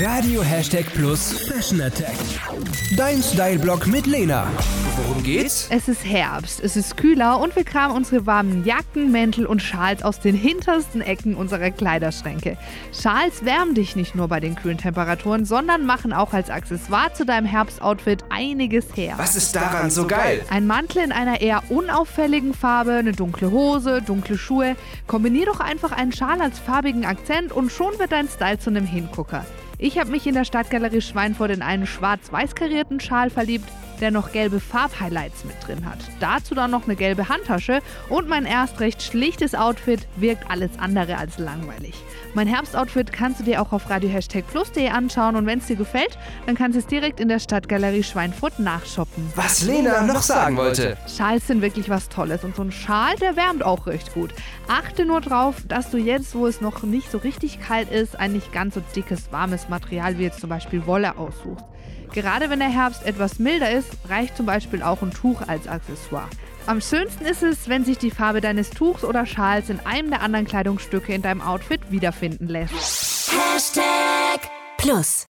Radio Hashtag Plus Fashion Attack. Dein Style-Blog mit Lena. Worum geht's? Es ist Herbst, es ist kühler und wir kramen unsere warmen Jacken, Mäntel und Schals aus den hintersten Ecken unserer Kleiderschränke. Schals wärmen dich nicht nur bei den kühlen Temperaturen, sondern machen auch als Accessoire zu deinem Herbstoutfit einiges her. Was ist daran so geil? Ein Mantel in einer eher unauffälligen Farbe, eine dunkle Hose, dunkle Schuhe. Kombinier doch einfach einen Schal als farbigen Akzent und schon wird dein Style zu einem Hingucker. Ich habe mich in der Stadtgalerie Schweinfurt in einen schwarz-weiß karierten Schal verliebt, der noch gelbe Farbhighlights mit drin hat. Dazu dann noch eine gelbe Handtasche und mein erst recht schlichtes Outfit wirkt alles andere als langweilig. Mein Herbstoutfit kannst du dir auch auf radio-plus.de anschauen und wenn es dir gefällt, dann kannst du es direkt in der Stadtgalerie Schweinfurt nachshoppen. Was Lena noch sagen wollte. Schals sind wirklich was Tolles und so ein Schal, der wärmt auch recht gut. Achte nur drauf, dass du jetzt, wo es noch nicht so richtig kalt ist, ein nicht ganz so dickes, warmes Material wie jetzt zum Beispiel Wolle aussuchst. Gerade wenn der Herbst etwas milder ist, reicht zum Beispiel auch ein Tuch als Accessoire. Am schönsten ist es, wenn sich die Farbe deines Tuchs oder Schals in einem der anderen Kleidungsstücke in deinem Outfit wiederfinden lässt. Hashtag Plus.